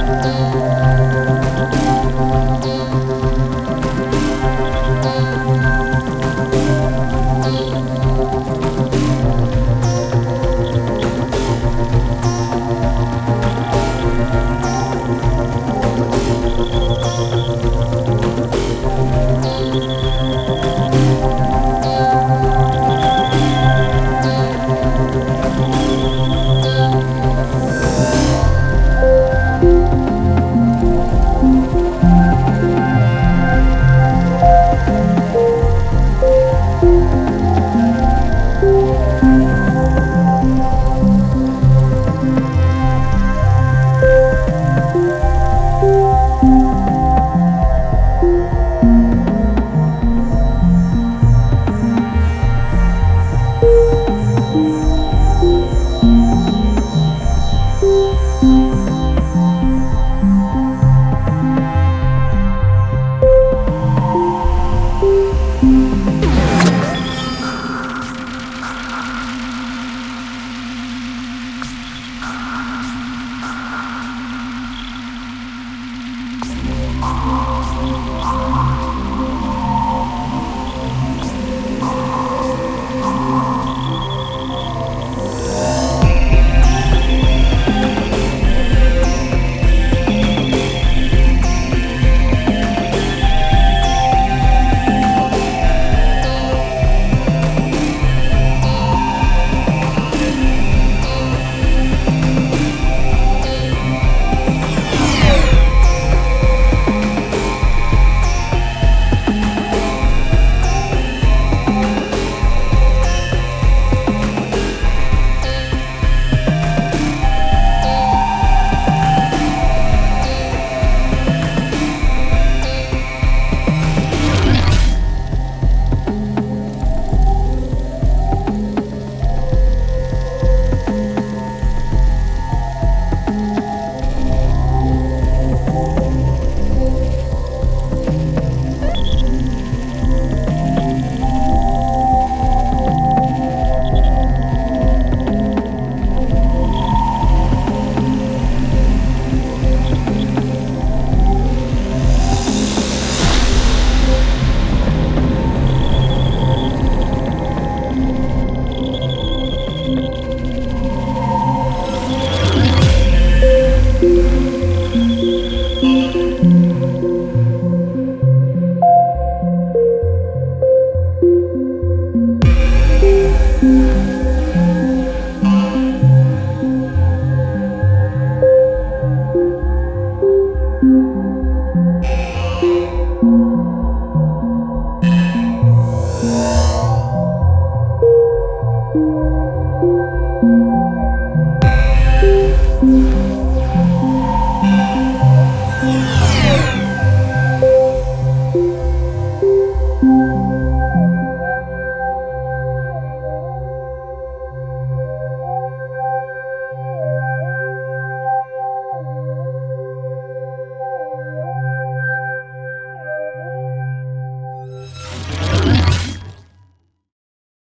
Música Música